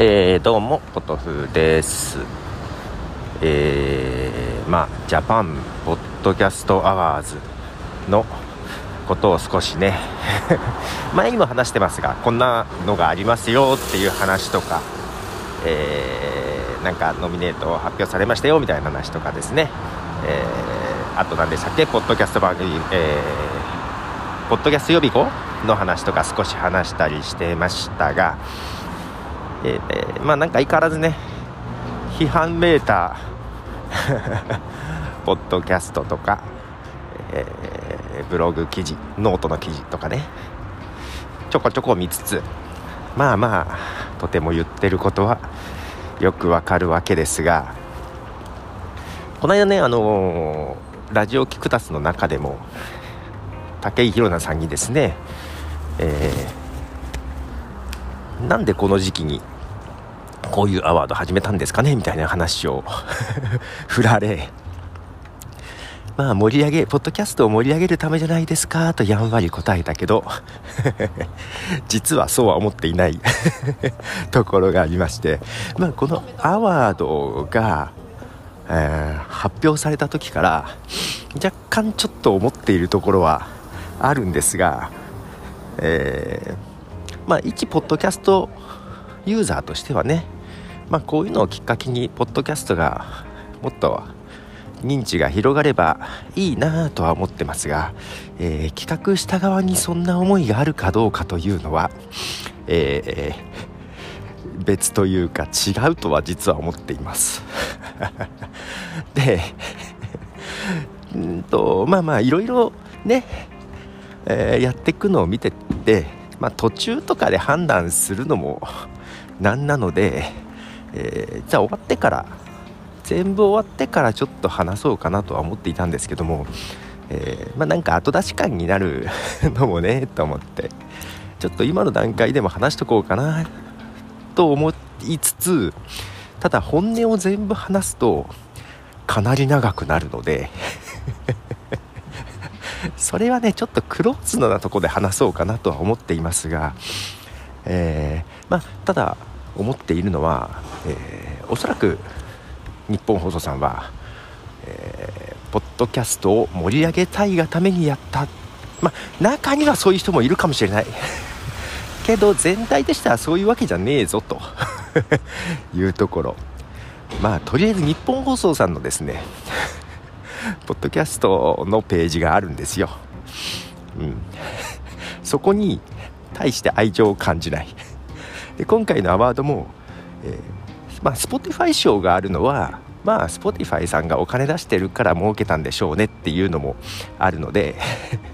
えー、どうもポトフです。えー、まあジャパンポッドキャストアワーズのことを少しね 前にも話してますがこんなのがありますよっていう話とか、えー、なんかノミネート発表されましたよみたいな話とかですね、えー、あと何でしたっけ？ポッドキャスト番組、えー、ポッドキャスト予備校の話とか少し話したりしてましたがえー、まあなんか相変わらずね批判めいたポッドキャストとか、えー、ブログ記事ノートの記事とかねちょこちょこ見つつまあまあとても言ってることはよくわかるわけですがこの間ねあのー、ラジオキクタスの中でも武井宏奈さんにですね、えーなんでこの時期にこういうアワード始めたんですかねみたいな話を 振られまあ盛り上げポッドキャストを盛り上げるためじゃないですかとやんわり答えたけど 実はそうは思っていない ところがありましてまあこのアワードが、えー、発表された時から若干ちょっと思っているところはあるんですが、えーまあ、一ポッドキャストユーザーとしてはね、まあ、こういうのをきっかけにポッドキャストがもっと認知が広がればいいなとは思ってますが、えー、企画した側にそんな思いがあるかどうかというのは、えー、別というか違うとは実は思っています。でうんとまあまあいろいろね、えー、やっていくのを見ててまあ、途中とかで判断するのも なんなので、えー、じゃあ終わってから全部終わってからちょっと話そうかなとは思っていたんですけども、えー、まあ、なんか後出し感になるのもね と思ってちょっと今の段階でも話しとこうかなと思いつつただ本音を全部話すとかなり長くなるのでそれはねちょっとクローズなとこで話そうかなとは思っていますが、えー、まあ、ただ思っているのは、えー、おそらく日本放送さんは、えー、ポッドキャストを盛り上げたいがためにやった、まあ、中にはそういう人もいるかもしれない。けど全体としてはそういうわけじゃねえぞと。いうところ。まあとりあえず日本放送さんのですねポッドキャストのページがあるんですよ。うん。そこに対して愛情を感じない。で、今回のアワードも、えー、まあ、Spotify 賞があるのは、まあ、Spotify さんがお金出してるから儲けたんでしょうねっていうのもあるので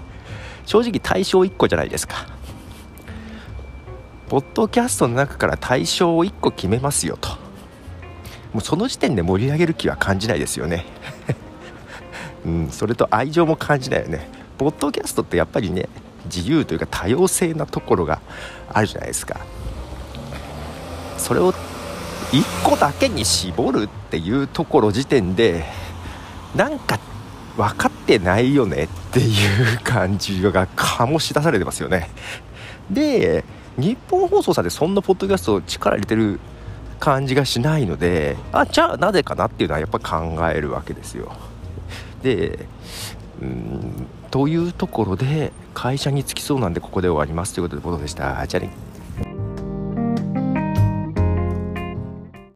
正直対象1個じゃないですか。ポッドキャストの中から対象を1個決めますよと。もうその時点で盛り上げる気は感じないですよね。うん、それと愛情も感じないよね。ポッドキャストってやっぱりね自由というか多様性なところがあるじゃないですか。それを1個だけに絞るっていうところ時点でなんか分かってないよねっていう感じが醸し出されてますよね。で日本放送さんでそんなポッドキャスト力入れてる感じがしないのであじゃあなぜかなっていうのはやっぱ考えるわけですよ。でうんというところで会社に着きそうなんでここで終わりますということでボトでした。じゃあね。